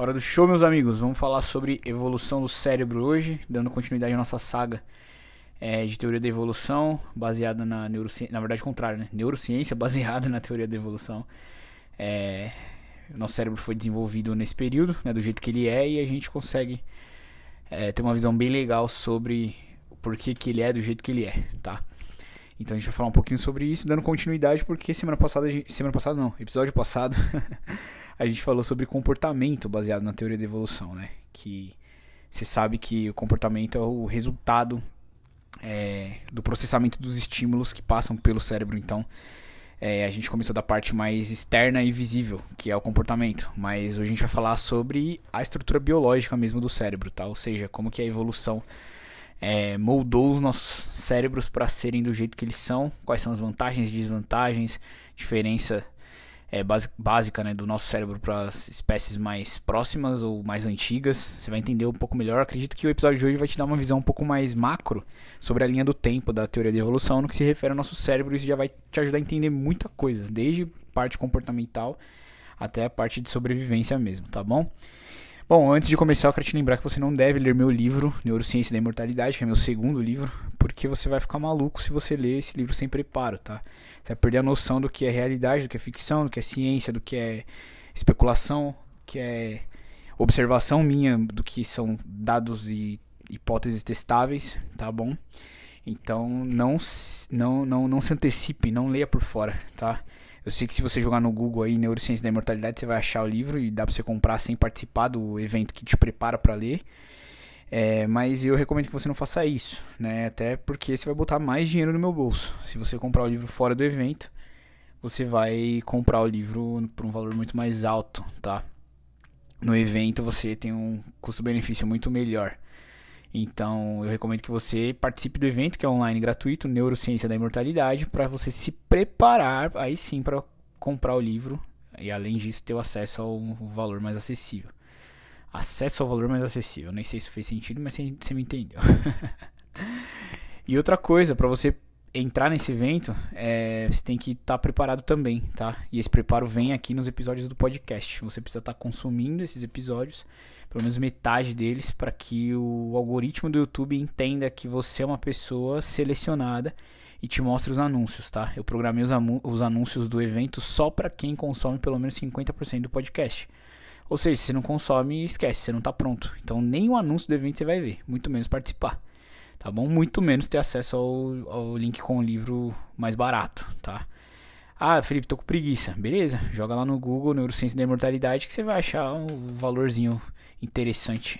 Hora do show, meus amigos. Vamos falar sobre evolução do cérebro hoje, dando continuidade à nossa saga é, de teoria da evolução, baseada na neurociência. Na verdade, contrário, né? Neurociência baseada na teoria da evolução. É, nosso cérebro foi desenvolvido nesse período, né, do jeito que ele é, e a gente consegue é, ter uma visão bem legal sobre por que, que ele é do jeito que ele é, tá? Então a gente vai falar um pouquinho sobre isso, dando continuidade, porque semana passada, semana passada não, episódio passado, a gente falou sobre comportamento baseado na teoria da evolução, né? Que você sabe que o comportamento é o resultado é, do processamento dos estímulos que passam pelo cérebro. Então, é, a gente começou da parte mais externa e visível, que é o comportamento. Mas hoje a gente vai falar sobre a estrutura biológica mesmo do cérebro, tá? Ou seja, como que a evolução é, moldou os nossos cérebros para serem do jeito que eles são, quais são as vantagens e desvantagens, diferença é, básica né, do nosso cérebro para as espécies mais próximas ou mais antigas. Você vai entender um pouco melhor. Acredito que o episódio de hoje vai te dar uma visão um pouco mais macro sobre a linha do tempo da teoria da evolução no que se refere ao nosso cérebro. Isso já vai te ajudar a entender muita coisa, desde parte comportamental até a parte de sobrevivência mesmo, tá bom? Bom, antes de começar, eu quero te lembrar que você não deve ler meu livro, Neurociência da Imortalidade, que é meu segundo livro, porque você vai ficar maluco se você ler esse livro sem preparo, tá? Você vai perder a noção do que é realidade, do que é ficção, do que é ciência, do que é especulação, que é observação minha, do que são dados e hipóteses testáveis, tá bom? Então não, não, não, não se antecipe, não leia por fora, tá? Eu sei que se você jogar no Google aí Neurociência da Imortalidade, você vai achar o livro e dá para você comprar sem participar do evento que te prepara para ler. É, mas eu recomendo que você não faça isso, né? Até porque você vai botar mais dinheiro no meu bolso. Se você comprar o livro fora do evento, você vai comprar o livro por um valor muito mais alto, tá? No evento você tem um custo-benefício muito melhor. Então, eu recomendo que você participe do evento que é online gratuito, Neurociência da Imortalidade, para você se preparar aí sim para comprar o livro e além disso ter o acesso ao valor mais acessível. Acesso ao valor mais acessível. Nem sei se fez sentido, mas você, me entendeu. e outra coisa, para você entrar nesse evento, é, você tem que estar tá preparado também, tá? E esse preparo vem aqui nos episódios do podcast. Você precisa estar tá consumindo esses episódios pelo menos metade deles, para que o algoritmo do YouTube entenda que você é uma pessoa selecionada e te mostre os anúncios, tá? Eu programei os, os anúncios do evento só para quem consome pelo menos 50% do podcast. Ou seja, se você não consome, esquece, você não está pronto. Então nem o anúncio do evento você vai ver, muito menos participar. Tá bom? Muito menos ter acesso ao, ao link com o livro mais barato, tá? Ah, Felipe, tô com preguiça. Beleza, joga lá no Google Neurociência da Imortalidade que você vai achar um valorzinho interessante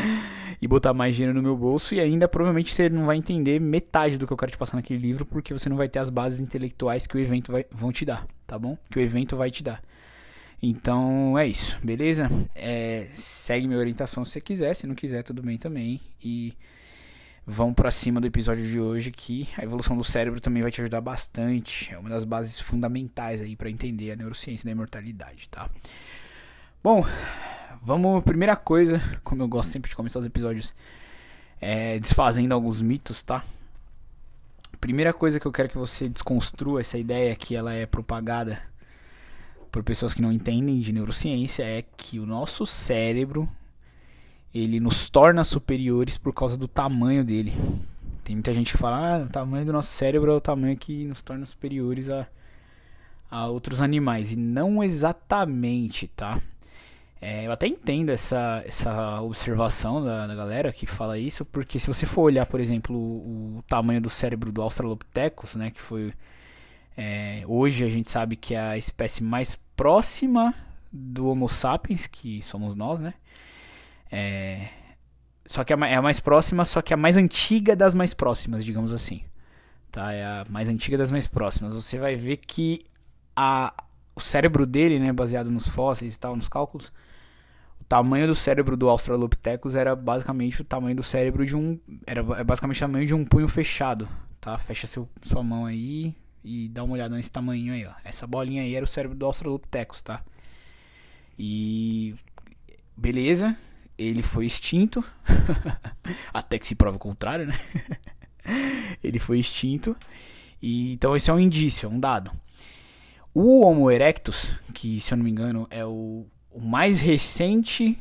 e botar mais dinheiro no meu bolso e ainda provavelmente você não vai entender metade do que eu quero te passar naquele livro porque você não vai ter as bases intelectuais que o evento vai vão te dar, tá bom? Que o evento vai te dar. Então é isso, beleza? É, segue minha orientação se você quiser, se não quiser tudo bem também e vão para cima do episódio de hoje que a evolução do cérebro também vai te ajudar bastante. É uma das bases fundamentais aí para entender a neurociência da imortalidade, tá? Bom, Vamos, primeira coisa, como eu gosto sempre de começar os episódios, é, desfazendo alguns mitos, tá? Primeira coisa que eu quero que você desconstrua essa ideia que ela é propagada por pessoas que não entendem de neurociência é que o nosso cérebro ele nos torna superiores por causa do tamanho dele. Tem muita gente que fala, ah, o tamanho do nosso cérebro é o tamanho que nos torna superiores a, a outros animais. E não exatamente, tá? É, eu até entendo essa, essa observação da, da, galera que fala isso, porque se você for olhar, por exemplo, o, o tamanho do cérebro do Australopithecus, né, que foi é, hoje a gente sabe que é a espécie mais próxima do Homo sapiens, que somos nós, né? É, só que é a mais próxima, só que a mais antiga das mais próximas, digamos assim. Tá? É a mais antiga das mais próximas. Você vai ver que a, o cérebro dele, né, baseado nos fósseis e tal, nos cálculos, tamanho do cérebro do Australopithecus era basicamente o tamanho do cérebro de um. Era é basicamente o tamanho de um punho fechado. Tá? Fecha seu, sua mão aí e dá uma olhada nesse tamanho aí, ó. Essa bolinha aí era o cérebro do Australopithecus, tá? E. Beleza, ele foi extinto. Até que se prova o contrário, né? ele foi extinto. E, então esse é um indício, é um dado. O Homo erectus, que se eu não me engano é o o mais recente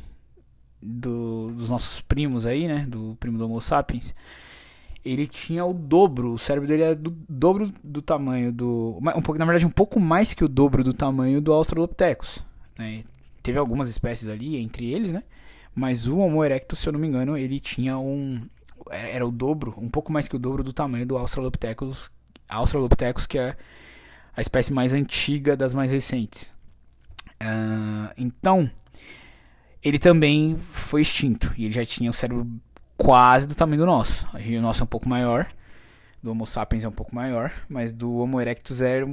do, dos nossos primos aí, né? Do primo do Homo sapiens. Ele tinha o dobro, o cérebro dele era do dobro do tamanho do. Um pouco, na verdade, um pouco mais que o dobro do tamanho do Australopithecus. Né? Teve algumas espécies ali, entre eles, né? Mas o Homo erectus, se eu não me engano, ele tinha um. Era o dobro, um pouco mais que o dobro do tamanho do Australopithecus, Australopithecus que é a espécie mais antiga das mais recentes. Uh, então, ele também foi extinto. E ele já tinha o cérebro quase do tamanho do nosso. O nosso é um pouco maior. Do Homo sapiens é um pouco maior. Mas do Homo erectus era,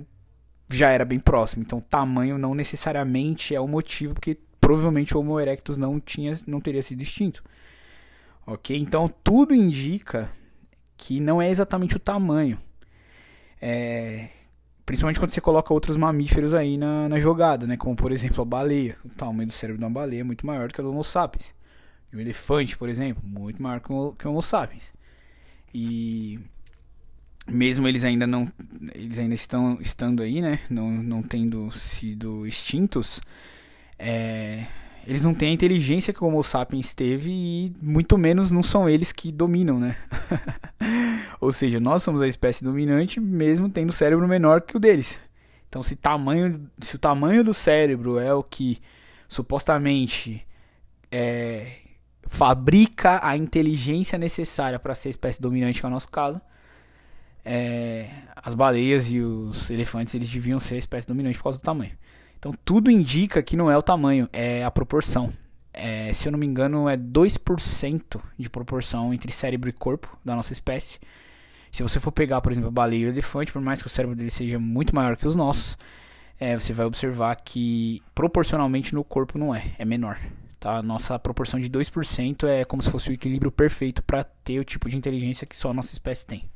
já era bem próximo. Então, tamanho não necessariamente é o motivo, porque provavelmente o Homo erectus não, tinha, não teria sido extinto. Ok? Então, tudo indica que não é exatamente o tamanho. É, Principalmente quando você coloca outros mamíferos aí na, na jogada, né? Como, por exemplo, a baleia. O tamanho do cérebro de uma baleia é muito maior do que o do Homo sapiens. E o elefante, por exemplo, muito maior que o, que o Homo sapiens. E mesmo eles ainda não eles ainda estão estando aí né não, não tendo sido extintos é, eles não têm a inteligência que o Homo sapiens teve e muito menos não são eles que dominam, né? Ou seja, nós somos a espécie dominante mesmo tendo cérebro menor que o deles. Então, se, tamanho, se o tamanho do cérebro é o que supostamente é, fabrica a inteligência necessária para ser a espécie dominante, que é o nosso caso, é, as baleias e os elefantes eles deviam ser a espécie dominante por causa do tamanho. Então tudo indica que não é o tamanho, é a proporção. É, se eu não me engano, é 2% de proporção entre cérebro e corpo da nossa espécie. Se você for pegar, por exemplo, a baleia e o elefante, por mais que o cérebro dele seja muito maior que os nossos, é, você vai observar que proporcionalmente no corpo não é, é menor. Tá? Nossa proporção de 2% é como se fosse o equilíbrio perfeito para ter o tipo de inteligência que só a nossa espécie tem.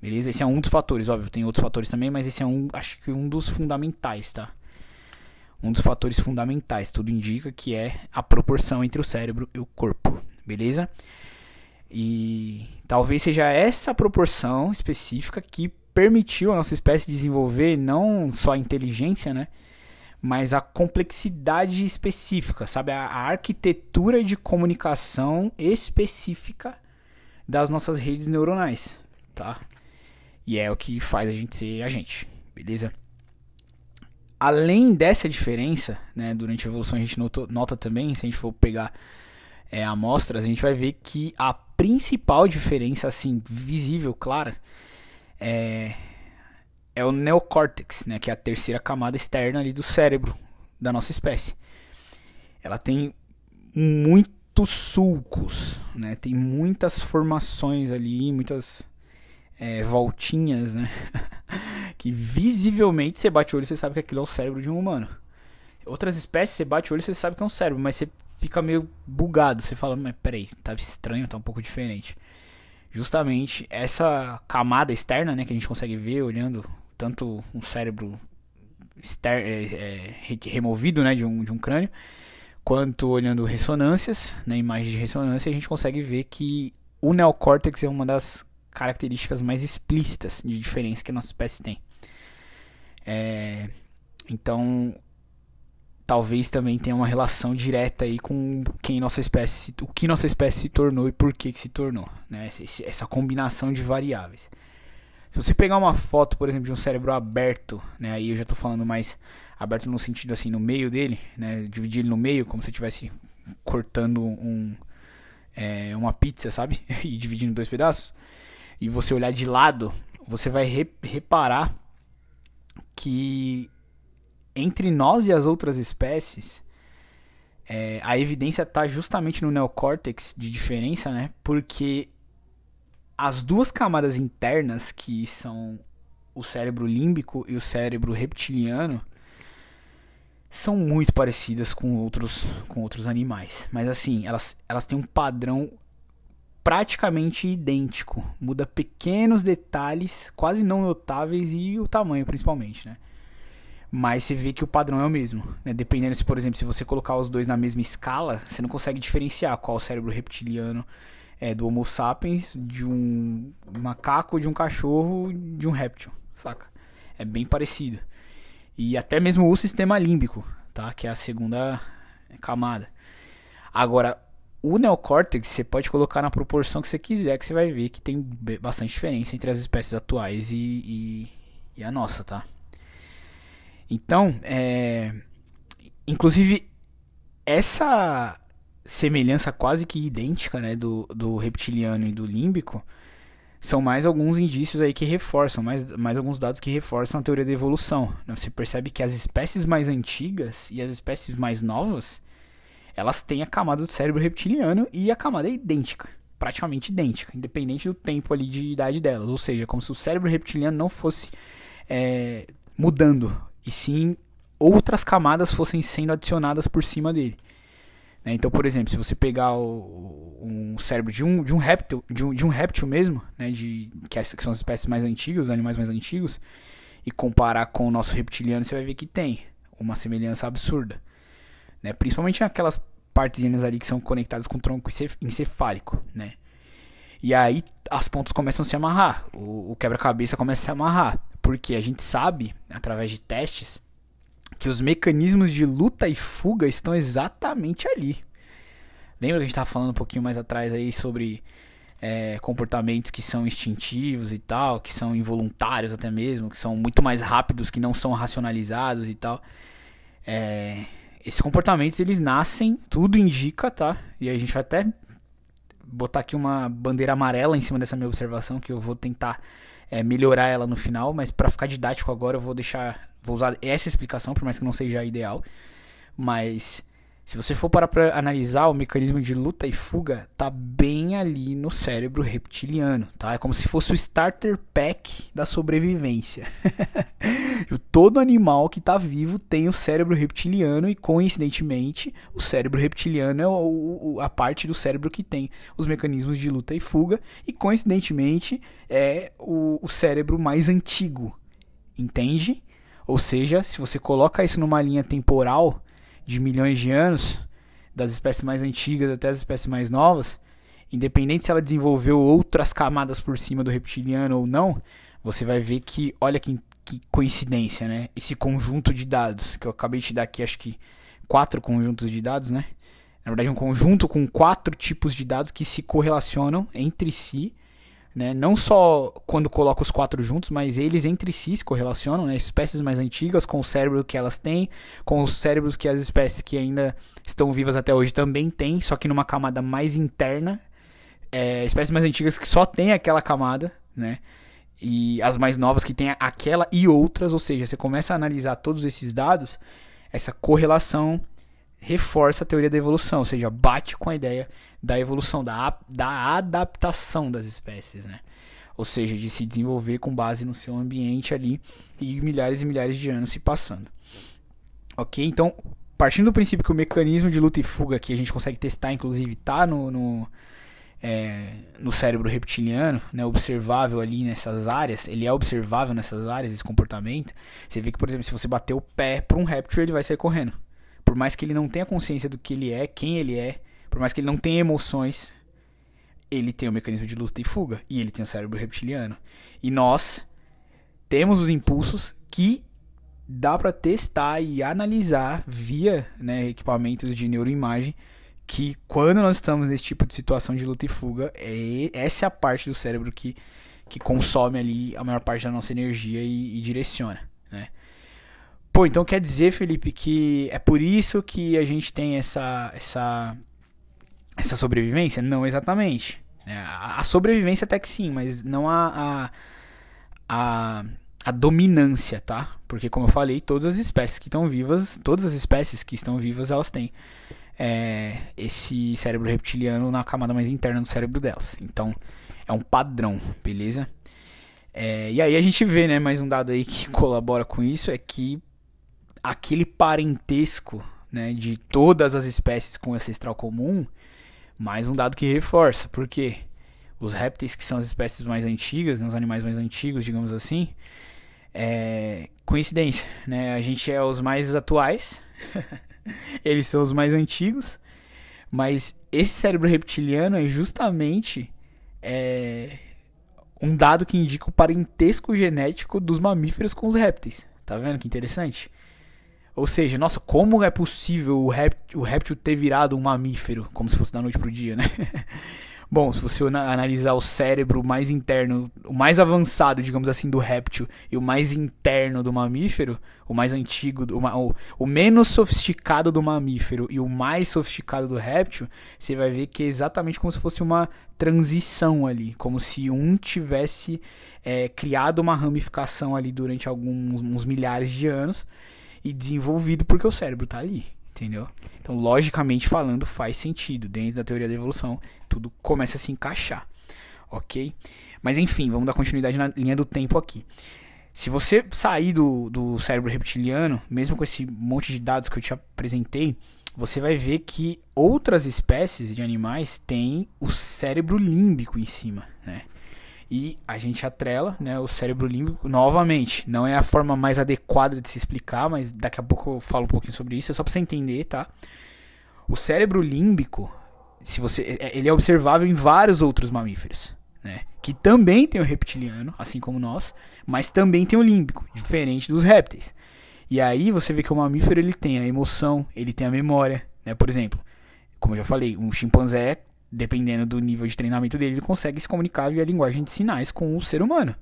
Beleza? Esse é um dos fatores, óbvio, tem outros fatores também, mas esse é um, acho que um dos fundamentais, tá? Um dos fatores fundamentais. Tudo indica que é a proporção entre o cérebro e o corpo, beleza? E talvez seja essa proporção específica que permitiu a nossa espécie desenvolver não só a inteligência, né? Mas a complexidade específica, sabe? A, arquitetura de comunicação específica das nossas redes neuronais, tá? E é o que faz a gente ser a gente, beleza? Além dessa diferença, né, durante a evolução a gente notou, nota também, se a gente for pegar é, amostras, a gente vai ver que a principal diferença, assim, visível, clara, é, é o neocórtex, né, que é a terceira camada externa ali do cérebro da nossa espécie. Ela tem muitos sulcos, né, tem muitas formações ali, muitas é, voltinhas, né? que visivelmente você bate o olho e você sabe que aquilo é o cérebro de um humano. Outras espécies, você bate o olho e você sabe que é um cérebro, mas você fica meio bugado. Você fala, mas peraí, tá estranho, tá um pouco diferente. Justamente essa camada externa, né, que a gente consegue ver olhando tanto um cérebro é, é, removido, né, de um, de um crânio, quanto olhando ressonâncias, né, imagens de ressonância, a gente consegue ver que o neocórtex é uma das características mais explícitas de diferença que a nossa espécie tem. É, então, talvez também tenha uma relação direta aí com quem nossa espécie, o que nossa espécie se tornou e por que, que se tornou, né? Essa combinação de variáveis. Se você pegar uma foto, por exemplo, de um cérebro aberto, né? Aí eu já estou falando mais aberto no sentido assim, no meio dele, né? Dividir ele no meio, como se estivesse cortando um, é, uma pizza, sabe? e dividindo em dois pedaços e você olhar de lado, você vai re reparar que entre nós e as outras espécies, é, a evidência está justamente no neocórtex de diferença, né? Porque as duas camadas internas, que são o cérebro límbico e o cérebro reptiliano, são muito parecidas com outros, com outros animais. Mas assim, elas, elas têm um padrão praticamente idêntico. Muda pequenos detalhes, quase não notáveis, e o tamanho principalmente, né? Mas você vê que o padrão é o mesmo. Né? Dependendo se, por exemplo, se você colocar os dois na mesma escala, você não consegue diferenciar qual cérebro reptiliano é do Homo sapiens, de um macaco, de um cachorro, de um réptil, saca? É bem parecido. E até mesmo o sistema límbico, tá? Que é a segunda camada. Agora, o neocórtex você pode colocar na proporção que você quiser, que você vai ver que tem bastante diferença entre as espécies atuais e, e, e a nossa, tá? Então, é, inclusive, essa semelhança quase que idêntica né, do, do reptiliano e do límbico são mais alguns indícios aí que reforçam, mais, mais alguns dados que reforçam a teoria da evolução. Né? Você percebe que as espécies mais antigas e as espécies mais novas, elas têm a camada do cérebro reptiliano e a camada é idêntica, praticamente idêntica, independente do tempo ali de idade delas. Ou seja, como se o cérebro reptiliano não fosse é, mudando, e sim outras camadas fossem sendo adicionadas por cima dele. Né? Então, por exemplo, se você pegar o, um cérebro de um, de um réptil, de um, de um réptil mesmo, né? de, que, é, que são as espécies mais antigas, os animais mais antigos, e comparar com o nosso reptiliano, você vai ver que tem uma semelhança absurda. Né? Principalmente naquelas partezinhas ali que são conectadas com o tronco encefálico, né? E aí as pontas começam a se amarrar, o, o quebra-cabeça começa a se amarrar, porque a gente sabe, através de testes, que os mecanismos de luta e fuga estão exatamente ali. Lembra que a gente estava falando um pouquinho mais atrás aí sobre é, comportamentos que são instintivos e tal, que são involuntários até mesmo, que são muito mais rápidos, que não são racionalizados e tal. É, esses comportamentos eles nascem, tudo indica, tá? E a gente vai até botar aqui uma bandeira amarela em cima dessa minha observação que eu vou tentar é, melhorar ela no final, mas para ficar didático agora eu vou deixar Vou usar essa explicação, por mais que não seja a ideal. Mas se você for parar para analisar o mecanismo de luta e fuga, tá bem ali no cérebro reptiliano, tá? É como se fosse o starter pack da sobrevivência. Todo animal que tá vivo tem o cérebro reptiliano e coincidentemente o cérebro reptiliano é o, a parte do cérebro que tem os mecanismos de luta e fuga e coincidentemente é o, o cérebro mais antigo, entende? Ou seja, se você coloca isso numa linha temporal de milhões de anos, das espécies mais antigas até as espécies mais novas, independente se ela desenvolveu outras camadas por cima do reptiliano ou não, você vai ver que, olha que, que coincidência, né? Esse conjunto de dados, que eu acabei de dar aqui, acho que quatro conjuntos de dados, né? Na verdade, um conjunto com quatro tipos de dados que se correlacionam entre si né? Não só quando coloca os quatro juntos, mas eles entre si se correlacionam, né? Espécies mais antigas com o cérebro que elas têm, com os cérebros que as espécies que ainda estão vivas até hoje também têm, só que numa camada mais interna. É, espécies mais antigas que só têm aquela camada, né? E as mais novas que têm aquela e outras, ou seja, você começa a analisar todos esses dados, essa correlação reforça a teoria da evolução, ou seja, bate com a ideia da evolução, da, da adaptação das espécies, né? Ou seja, de se desenvolver com base no seu ambiente ali e milhares e milhares de anos se passando. Ok? Então, partindo do princípio que o mecanismo de luta e fuga que a gente consegue testar, inclusive, está no, no, é, no cérebro reptiliano, né, observável ali nessas áreas, ele é observável nessas áreas, esse comportamento. Você vê que, por exemplo, se você bater o pé para um réptil, ele vai sair correndo. Por mais que ele não tenha consciência do que ele é, quem ele é, por mais que ele não tenha emoções, ele tem o mecanismo de luta e fuga. E ele tem o cérebro reptiliano. E nós temos os impulsos que dá para testar e analisar via né, equipamentos de neuroimagem que quando nós estamos nesse tipo de situação de luta e fuga, é essa é a parte do cérebro que, que consome ali a maior parte da nossa energia e, e direciona, né? Pô, então quer dizer, Felipe, que é por isso que a gente tem essa essa essa sobrevivência? Não exatamente. É, a sobrevivência até que sim, mas não a, a, a, a, dominância, tá? Porque como eu falei, todas as espécies que estão vivas, todas as espécies que estão vivas, elas têm é, esse cérebro reptiliano na camada mais interna do cérebro delas. Então é um padrão, beleza? É, e aí a gente vê, né, mais um dado aí que colabora com isso é que aquele parentesco, né, de todas as espécies com ancestral comum mais um dado que reforça, porque os répteis, que são as espécies mais antigas, né, os animais mais antigos, digamos assim, é coincidência, né? A gente é os mais atuais, eles são os mais antigos, mas esse cérebro reptiliano é justamente é, um dado que indica o parentesco genético dos mamíferos com os répteis. Tá vendo que interessante? Ou seja, nossa, como é possível o réptil, o réptil ter virado um mamífero, como se fosse da noite pro dia, né? Bom, se você analisar o cérebro mais interno, o mais avançado, digamos assim, do réptil e o mais interno do mamífero, o mais antigo, o, o menos sofisticado do mamífero e o mais sofisticado do réptil, você vai ver que é exatamente como se fosse uma transição ali, como se um tivesse é, criado uma ramificação ali durante alguns milhares de anos e desenvolvido porque o cérebro está ali entendeu? Então, logicamente falando, faz sentido. Dentro da teoria da evolução, tudo começa a se encaixar, ok? Mas enfim, vamos dar continuidade na linha do tempo aqui. Se você sair do, do cérebro reptiliano, mesmo com esse monte de dados que eu te apresentei, você vai ver que outras espécies de animais têm o cérebro límbico em cima, né? E a gente atrela né, o cérebro límbico novamente. Não é a forma mais adequada de se explicar, mas daqui a pouco eu falo um pouquinho sobre isso. É só para você entender, tá? O cérebro límbico, se você, é, ele é observável em vários outros mamíferos, né? Que também tem o reptiliano, assim como nós, mas também tem o límbico, diferente dos répteis. E aí você vê que o mamífero ele tem a emoção, ele tem a memória, né? Por exemplo, como eu já falei, um chimpanzé dependendo do nível de treinamento dele, ele consegue se comunicar via linguagem de sinais com o ser humano.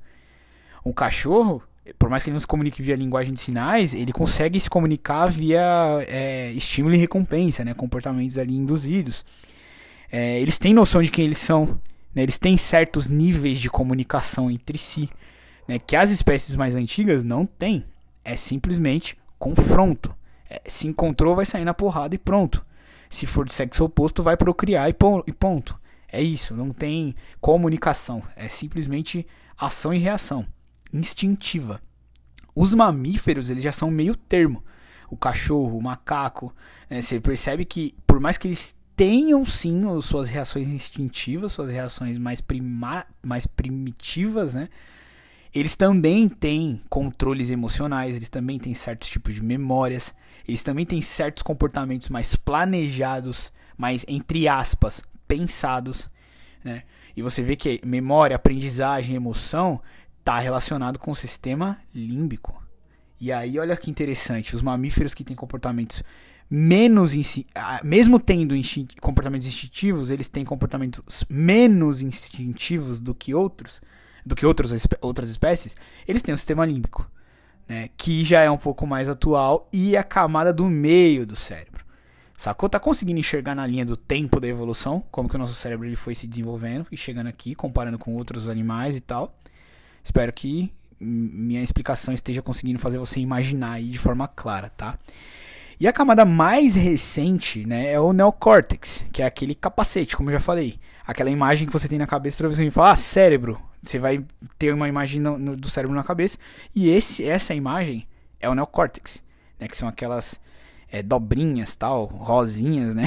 Um cachorro, por mais que ele não se comunique via linguagem de sinais, ele consegue se comunicar via é, estímulo e recompensa, né, comportamentos ali induzidos. É, eles têm noção de quem eles são, né, eles têm certos níveis de comunicação entre si, né, que as espécies mais antigas não têm. É simplesmente confronto. É, se encontrou, vai sair na porrada e pronto. Se for de sexo oposto, vai procriar e ponto. É isso, não tem comunicação. É simplesmente ação e reação. Instintiva. Os mamíferos, eles já são meio termo. O cachorro, o macaco. Né? Você percebe que, por mais que eles tenham sim suas reações instintivas, suas reações mais, mais primitivas, né? Eles também têm controles emocionais, eles também têm certos tipos de memórias, eles também têm certos comportamentos mais planejados, mais entre aspas, pensados, né? E você vê que memória, aprendizagem, emoção está relacionado com o sistema límbico. E aí, olha que interessante, os mamíferos que têm comportamentos menos mesmo tendo comportamentos instintivos, eles têm comportamentos menos instintivos do que outros do que outros, outras espécies, eles têm o sistema límbico, né, que já é um pouco mais atual e a camada do meio do cérebro. Sacou? Tá conseguindo enxergar na linha do tempo da evolução, como que o nosso cérebro ele foi se desenvolvendo e chegando aqui, comparando com outros animais e tal. Espero que minha explicação esteja conseguindo fazer você imaginar aí de forma clara, tá? E a camada mais recente, né, é o neocórtex, que é aquele capacete, como eu já falei. Aquela imagem que você tem na cabeça toda vez que a gente fala, ah, cérebro. Você vai ter uma imagem no, no, do cérebro na cabeça. E esse, essa imagem é o neocórtex, né? Que são aquelas é, dobrinhas, tal, rosinhas, né?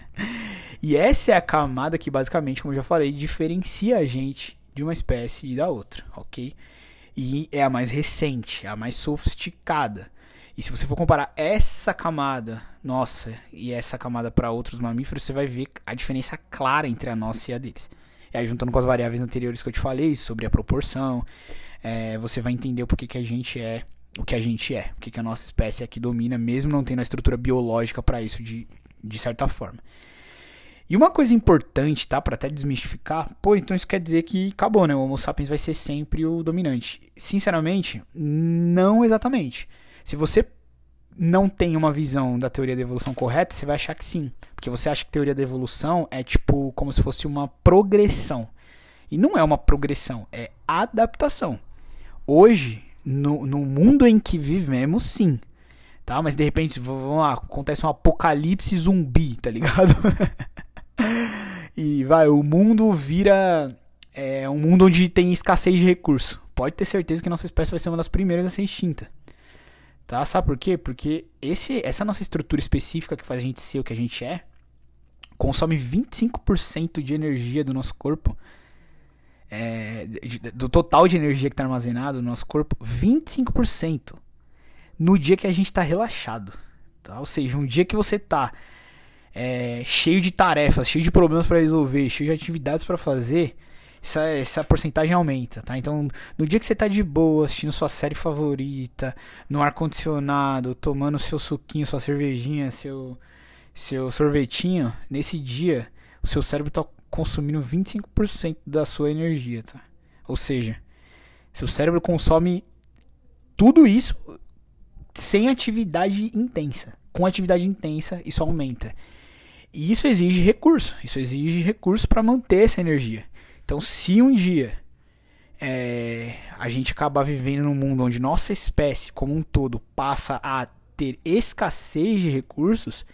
e essa é a camada que basicamente, como eu já falei, diferencia a gente de uma espécie e da outra, ok? E é a mais recente, a mais sofisticada. E se você for comparar essa camada, nossa, e essa camada para outros mamíferos, você vai ver a diferença clara entre a nossa e a deles. E aí, juntando com as variáveis anteriores que eu te falei, sobre a proporção, é, você vai entender porquê que a gente é o que a gente é, o que, a nossa espécie que domina, mesmo não tendo a estrutura biológica para isso de, de certa forma. E uma coisa importante, tá, para até desmistificar, pô, então isso quer dizer que acabou, né? O Homo sapiens vai ser sempre o dominante. Sinceramente, não exatamente. Se você não tem uma visão da teoria da evolução correta, você vai achar que sim. Porque você acha que teoria da evolução é tipo como se fosse uma progressão. E não é uma progressão, é adaptação. Hoje, no, no mundo em que vivemos, sim. Tá? Mas de repente, vamos lá, acontece um apocalipse zumbi, tá ligado? e vai, o mundo vira é, um mundo onde tem escassez de recurso. Pode ter certeza que nossa espécie vai ser uma das primeiras a ser extinta. Tá? Sabe por quê? Porque esse, essa nossa estrutura específica que faz a gente ser o que a gente é consome 25% de energia do nosso corpo. É, do total de energia que está armazenado no nosso corpo, 25% no dia que a gente está relaxado. Tá? Ou seja, um dia que você está é, cheio de tarefas, cheio de problemas para resolver, cheio de atividades para fazer, essa, essa porcentagem aumenta, tá? Então, no dia que você tá de boa, assistindo sua série favorita, no ar-condicionado, tomando seu suquinho, sua cervejinha, seu, seu sorvetinho, nesse dia, o seu cérebro tá consumindo 25% da sua energia, tá? Ou seja, seu cérebro consome tudo isso sem atividade intensa. Com atividade intensa, isso aumenta. E isso exige recurso. Isso exige recurso para manter essa energia. Então, se um dia é, a gente acabar vivendo num mundo onde nossa espécie como um todo passa a ter escassez de recursos,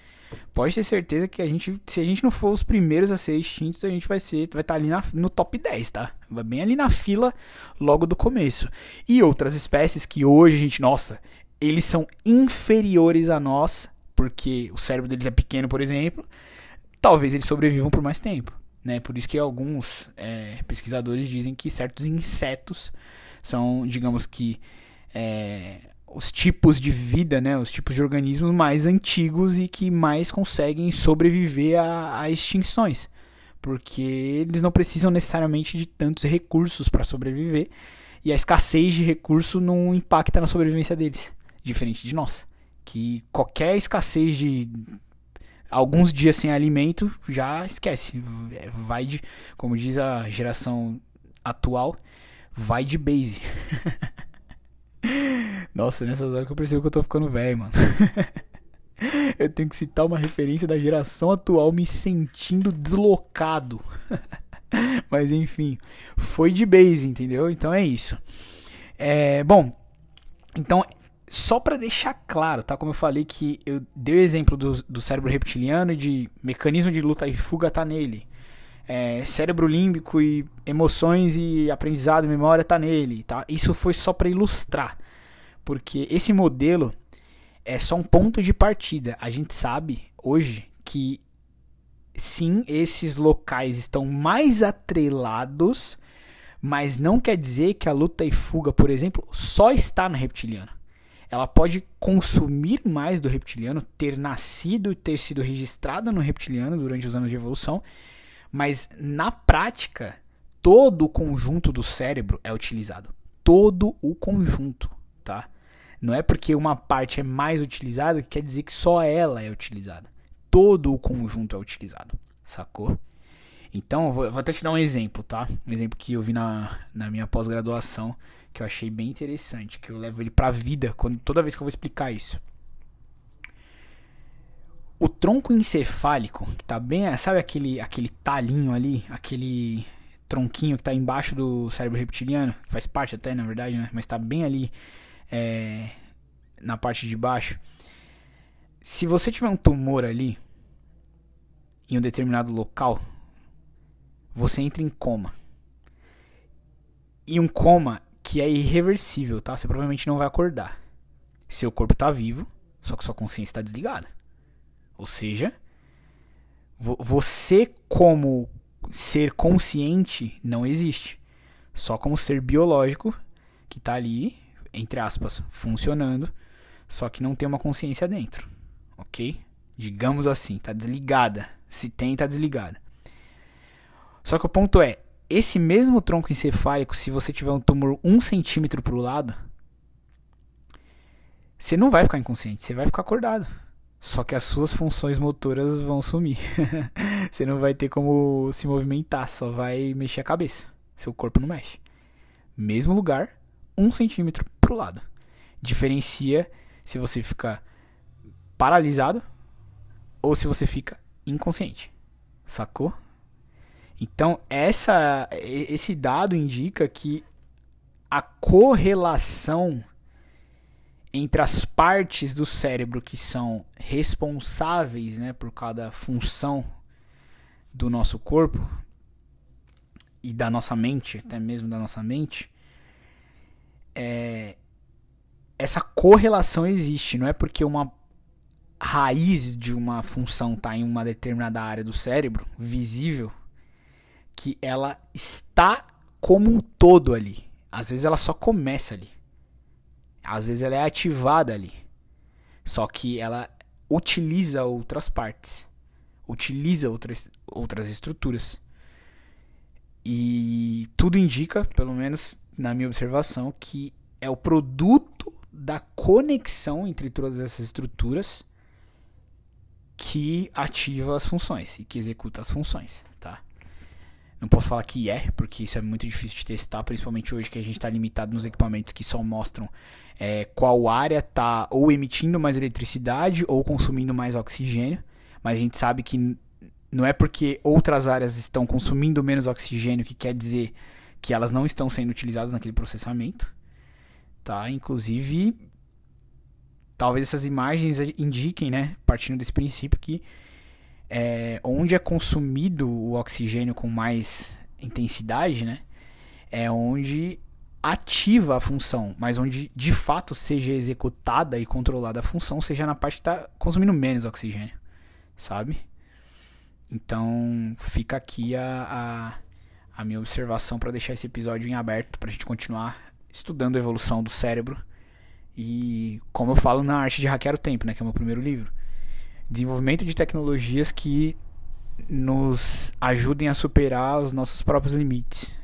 pode ter certeza que a gente, se a gente não for os primeiros a ser extintos, a gente vai ser, vai estar tá ali na, no top 10, tá? Vai bem ali na fila logo do começo. E outras espécies que hoje a gente, nossa, eles são inferiores a nós, porque o cérebro deles é pequeno, por exemplo, talvez eles sobrevivam por mais tempo. Né? Por isso que alguns é, pesquisadores dizem que certos insetos são, digamos que, é, os tipos de vida, né? os tipos de organismos mais antigos e que mais conseguem sobreviver a, a extinções. Porque eles não precisam necessariamente de tantos recursos para sobreviver e a escassez de recurso não impacta na sobrevivência deles diferente de nós. Que qualquer escassez de alguns dias sem alimento já esquece. Vai de, como diz a geração atual, vai de base. Nossa, nessas horas que eu percebo que eu tô ficando velho, mano. eu tenho que citar uma referência da geração atual me sentindo deslocado. Mas enfim, foi de base, entendeu? Então é isso. É, bom, então só para deixar claro, tá? Como eu falei que eu dei o exemplo do, do cérebro reptiliano e de mecanismo de luta e fuga tá nele. É, cérebro límbico e emoções e aprendizado e memória tá nele, tá? Isso foi só para ilustrar, porque esse modelo é só um ponto de partida. A gente sabe hoje que sim, esses locais estão mais atrelados, mas não quer dizer que a luta e fuga, por exemplo, só está no reptiliano ela pode consumir mais do reptiliano, ter nascido e ter sido registrada no reptiliano durante os anos de evolução, mas na prática, todo o conjunto do cérebro é utilizado. Todo o conjunto, tá? Não é porque uma parte é mais utilizada que quer dizer que só ela é utilizada. Todo o conjunto é utilizado, sacou? Então, vou, até te dar um exemplo, tá? Um exemplo que eu vi na, na minha pós-graduação que eu achei bem interessante, que eu levo ele pra vida quando, toda vez que eu vou explicar isso. O tronco encefálico, que tá bem, sabe aquele, aquele talinho ali, aquele tronquinho que tá embaixo do cérebro reptiliano, faz parte até, na verdade, né? Mas tá bem ali é, na parte de baixo. Se você tiver um tumor ali, em um determinado local, você entra em coma. E um coma que é irreversível, tá? Você provavelmente não vai acordar. Seu corpo tá vivo, só que sua consciência está desligada. Ou seja, você como ser consciente não existe. Só como ser biológico que tá ali, entre aspas, funcionando, só que não tem uma consciência dentro. OK? Digamos assim, tá desligada. Se tem, tá desligada. Só que o ponto é, esse mesmo tronco encefálico, se você tiver um tumor um centímetro para o lado, você não vai ficar inconsciente, você vai ficar acordado. Só que as suas funções motoras vão sumir. você não vai ter como se movimentar, só vai mexer a cabeça. Seu corpo não mexe. Mesmo lugar, um centímetro pro lado. Diferencia se você fica paralisado ou se você fica inconsciente. Sacou? Então, essa, esse dado indica que a correlação entre as partes do cérebro que são responsáveis né, por cada função do nosso corpo e da nossa mente, até mesmo da nossa mente, é, essa correlação existe. Não é porque uma raiz de uma função está em uma determinada área do cérebro, visível, que ela está como um todo ali. Às vezes ela só começa ali. Às vezes ela é ativada ali. Só que ela utiliza outras partes. Utiliza outras, outras estruturas. E tudo indica, pelo menos na minha observação, que é o produto da conexão entre todas essas estruturas que ativa as funções e que executa as funções, tá? Não posso falar que é, porque isso é muito difícil de testar, principalmente hoje que a gente está limitado nos equipamentos que só mostram é, qual área está ou emitindo mais eletricidade ou consumindo mais oxigênio. Mas a gente sabe que não é porque outras áreas estão consumindo menos oxigênio que quer dizer que elas não estão sendo utilizadas naquele processamento. Tá? Inclusive, talvez essas imagens indiquem, né, partindo desse princípio, que é, onde é consumido o oxigênio com mais intensidade, né, é onde ativa a função, mas onde de fato seja executada e controlada a função, seja na parte que está consumindo menos oxigênio, sabe? Então fica aqui a, a, a minha observação para deixar esse episódio em aberto para a gente continuar estudando a evolução do cérebro e como eu falo na arte de hackear o tempo, né, que é o meu primeiro livro, desenvolvimento de tecnologias que nos ajudem a superar os nossos próprios limites,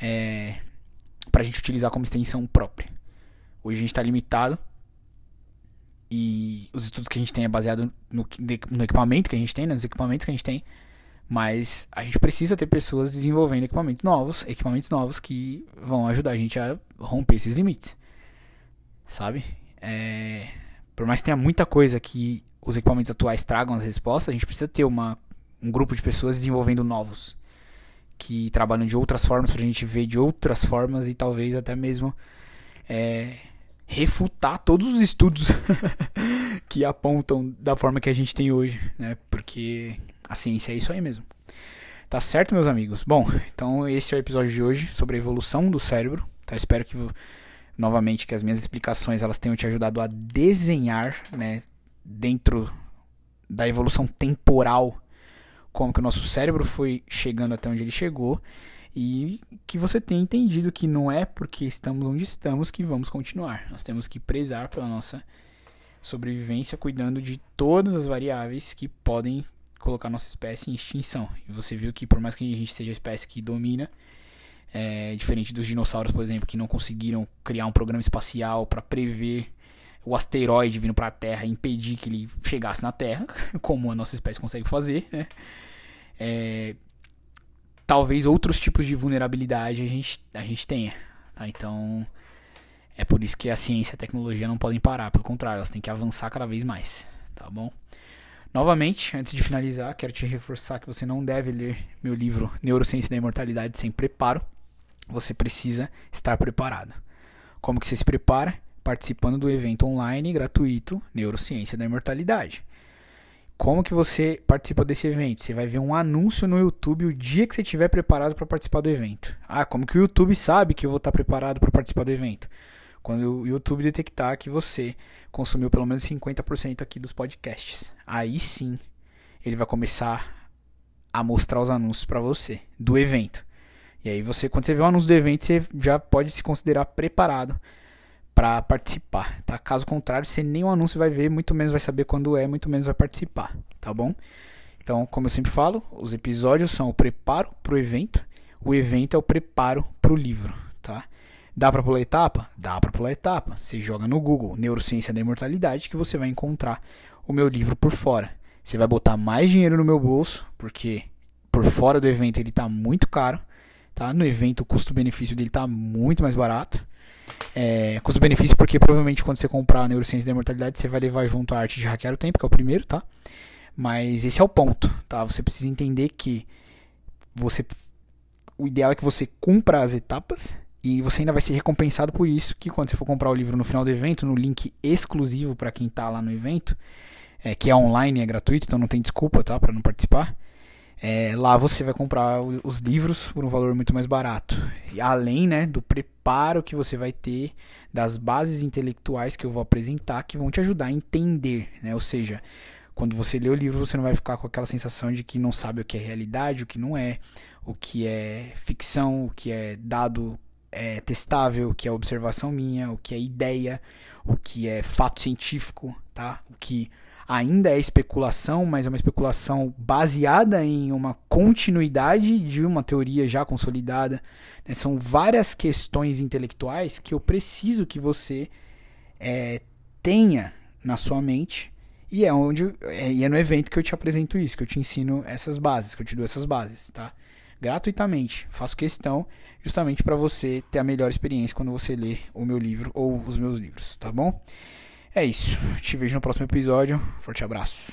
é, para a gente utilizar como extensão própria. Hoje a gente está limitado e os estudos que a gente tem é baseado no, no equipamento que a gente tem, né, nos equipamentos que a gente tem. Mas a gente precisa ter pessoas desenvolvendo equipamentos novos, equipamentos novos que vão ajudar a gente a romper esses limites sabe? É, por mais que tenha muita coisa que os equipamentos atuais tragam as respostas, a gente precisa ter uma, um grupo de pessoas desenvolvendo novos que trabalham de outras formas para a gente ver de outras formas e talvez até mesmo é, refutar todos os estudos que apontam da forma que a gente tem hoje, né? Porque a ciência é isso aí mesmo. Tá certo, meus amigos? Bom, então esse é o episódio de hoje sobre a evolução do cérebro. Tá? Espero que novamente que as minhas explicações elas tenham te ajudado a desenhar, né, dentro da evolução temporal, como que o nosso cérebro foi chegando até onde ele chegou e que você tenha entendido que não é porque estamos onde estamos que vamos continuar. Nós temos que prezar pela nossa sobrevivência, cuidando de todas as variáveis que podem colocar nossa espécie em extinção. E você viu que por mais que a gente seja a espécie que domina, é, diferente dos dinossauros, por exemplo, que não conseguiram criar um programa espacial para prever o asteroide vindo para a Terra impedir que ele chegasse na Terra, como a nossa espécie consegue fazer. Né? É, talvez outros tipos de vulnerabilidade a gente, a gente tenha. Tá? Então é por isso que a ciência e a tecnologia não podem parar, pelo contrário, elas têm que avançar cada vez mais. Tá bom? Novamente, antes de finalizar, quero te reforçar que você não deve ler meu livro Neurociência da Imortalidade sem preparo você precisa estar preparado. Como que você se prepara? Participando do evento online gratuito Neurociência da Imortalidade. Como que você participa desse evento? Você vai ver um anúncio no YouTube o dia que você estiver preparado para participar do evento. Ah, como que o YouTube sabe que eu vou estar preparado para participar do evento? Quando o YouTube detectar que você consumiu pelo menos 50% aqui dos podcasts. Aí sim, ele vai começar a mostrar os anúncios para você do evento. E aí você, quando você vê o anúncio do evento, você já pode se considerar preparado para participar, tá? Caso contrário, você nem o anúncio vai ver, muito menos vai saber quando é, muito menos vai participar, tá bom? Então, como eu sempre falo, os episódios são o preparo para o evento, o evento é o preparo para o livro, tá? Dá para pular etapa? Dá para pular etapa. Você joga no Google Neurociência da Imortalidade que você vai encontrar o meu livro por fora. Você vai botar mais dinheiro no meu bolso, porque por fora do evento ele está muito caro. Tá? No evento o custo-benefício dele está muito mais barato. É, custo-benefício porque provavelmente quando você comprar a Neurociência da Imortalidade você vai levar junto a arte de hackear o tempo, que é o primeiro, tá? Mas esse é o ponto, tá? Você precisa entender que você o ideal é que você cumpra as etapas e você ainda vai ser recompensado por isso, que quando você for comprar o livro no final do evento, no link exclusivo para quem está lá no evento, é, que é online é gratuito, então não tem desculpa, tá, para não participar. É, lá você vai comprar os livros por um valor muito mais barato. E além né, do preparo que você vai ter, das bases intelectuais que eu vou apresentar, que vão te ajudar a entender. Né? Ou seja, quando você lê o livro, você não vai ficar com aquela sensação de que não sabe o que é realidade, o que não é, o que é ficção, o que é dado é, testável, o que é observação minha, o que é ideia, o que é fato científico, tá? o que ainda é especulação, mas é uma especulação baseada em uma continuidade de uma teoria já consolidada. Né? São várias questões intelectuais que eu preciso que você é, tenha na sua mente. E é onde é, e é no evento que eu te apresento isso, que eu te ensino essas bases, que eu te dou essas bases, tá? Gratuitamente. Faço questão justamente para você ter a melhor experiência quando você lê o meu livro ou os meus livros, tá bom? É isso. Te vejo no próximo episódio. Forte abraço.